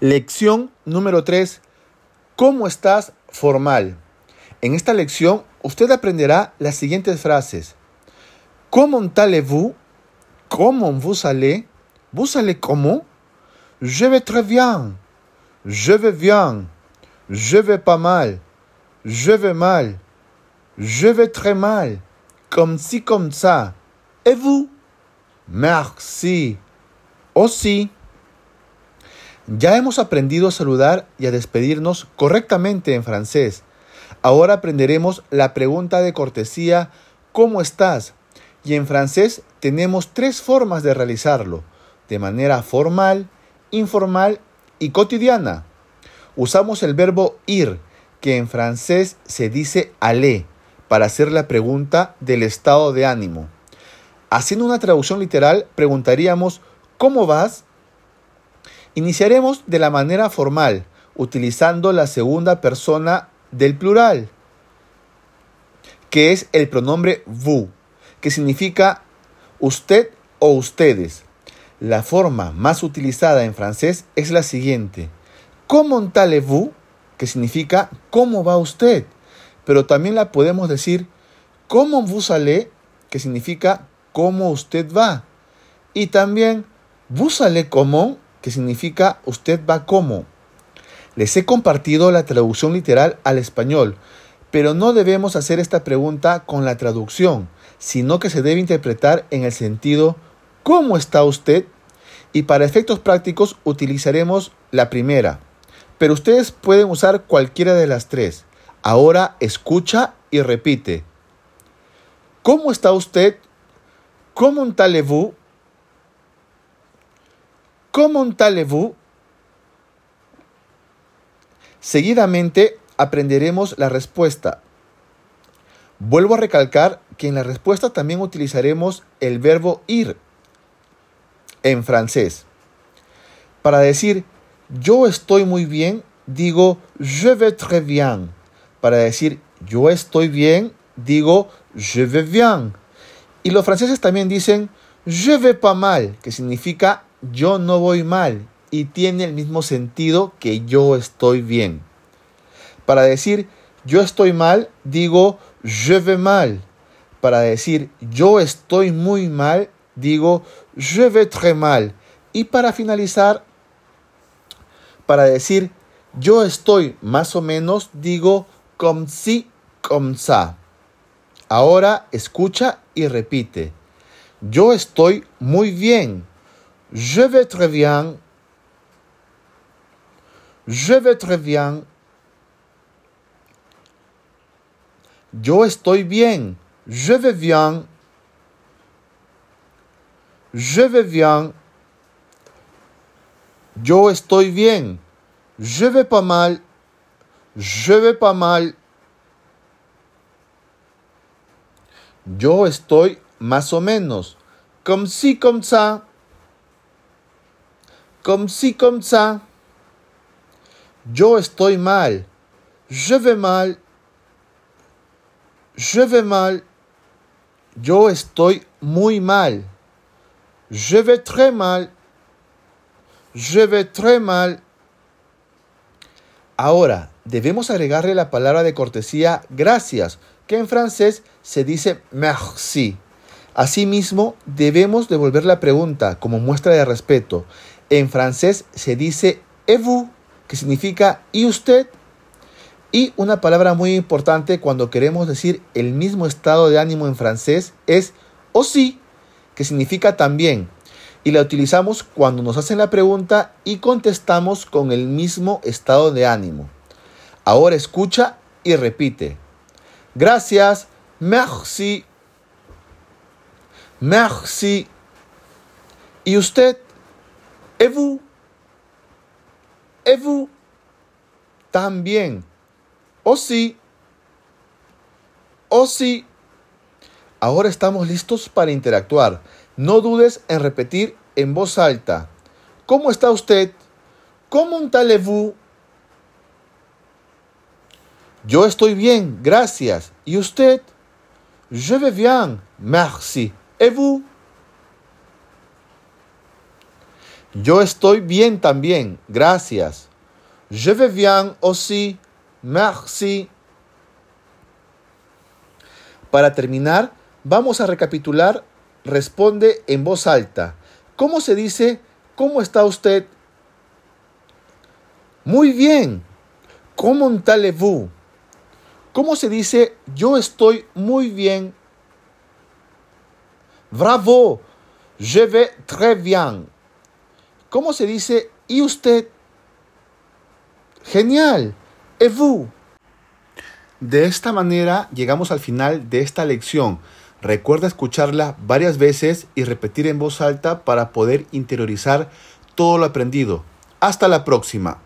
Lección número 3. ¿Cómo estás formal? En esta lección usted aprenderá las siguientes frases. ¿Cómo allez-vous? ¿Cómo vous allez? ¿Vous allez comment? Je vais très bien. Je vais bien. Je vais pas mal. Je vais mal. Je vais très mal. Comme si, comme ça. Et vous? Merci. Aussi. Ya hemos aprendido a saludar y a despedirnos correctamente en francés. Ahora aprenderemos la pregunta de cortesía ¿Cómo estás? Y en francés tenemos tres formas de realizarlo, de manera formal, informal y cotidiana. Usamos el verbo ir, que en francés se dice aller, para hacer la pregunta del estado de ánimo. Haciendo una traducción literal, preguntaríamos ¿Cómo vas? Iniciaremos de la manera formal, utilizando la segunda persona del plural, que es el pronombre vous, que significa usted o ustedes. La forma más utilizada en francés es la siguiente. ¿Comment allez-vous? que significa ¿cómo va usted? Pero también la podemos decir ¿Comment vous allez? que significa ¿cómo usted va? Y también ¿Vous allez comment? Que significa usted va como. Les he compartido la traducción literal al español, pero no debemos hacer esta pregunta con la traducción, sino que se debe interpretar en el sentido ¿cómo está usted? Y para efectos prácticos utilizaremos la primera, pero ustedes pueden usar cualquiera de las tres. Ahora escucha y repite. ¿Cómo está usted? ¿Cómo allez-vous? ¿Cómo allez-vous? Seguidamente aprenderemos la respuesta. Vuelvo a recalcar que en la respuesta también utilizaremos el verbo ir en francés. Para decir yo estoy muy bien, digo je vais très bien. Para decir yo estoy bien, digo je vais bien. Y los franceses también dicen je vais pas mal, que significa yo no voy mal y tiene el mismo sentido que yo estoy bien. Para decir yo estoy mal, digo je vais mal. Para decir yo estoy muy mal, digo je vais très mal. Y para finalizar, para decir yo estoy más o menos, digo comme si, comme ça. Ahora escucha y repite. Yo estoy muy bien. Je vais très bien. Je vais très bien. Yo estoy bien. Je vais bien. Je vais bien. Yo estoy bien. Je vais pas mal. Je vais pas mal. Yo estoy más o menos. Comme si, comme ça. Comme si, comme ça. Yo estoy mal. Je vais mal. Je vais mal. Yo estoy muy mal. Je vais très mal. Je vais très mal. Ahora, debemos agregarle la palabra de cortesía gracias, que en francés se dice merci. Asimismo, debemos devolver la pregunta como muestra de respeto. En francés se dice et vous, que significa ¿y usted? Y una palabra muy importante cuando queremos decir el mismo estado de ánimo en francés es aussi, que significa también. Y la utilizamos cuando nos hacen la pregunta y contestamos con el mismo estado de ánimo. Ahora escucha y repite. Gracias, merci, merci. ¿Y usted? ¿Et vous? ¿Et vous? También. ¿O sí? ¿O sí? Ahora estamos listos para interactuar. No dudes en repetir en voz alta. ¿Cómo está usted? ¿Cómo allez-vous? Yo estoy bien, gracias. ¿Y usted? Je vais bien, merci. ¿Et vous? Yo estoy bien también, gracias. Je vais bien aussi, merci. Para terminar, vamos a recapitular. Responde en voz alta. ¿Cómo se dice ¿Cómo está usted? Muy bien. ¿Cómo allez-vous? ¿Cómo se dice yo estoy muy bien? Bravo. Je vais très bien. ¿Cómo se dice y usted? Genial. ¿Et vous? De esta manera llegamos al final de esta lección. Recuerda escucharla varias veces y repetir en voz alta para poder interiorizar todo lo aprendido. Hasta la próxima.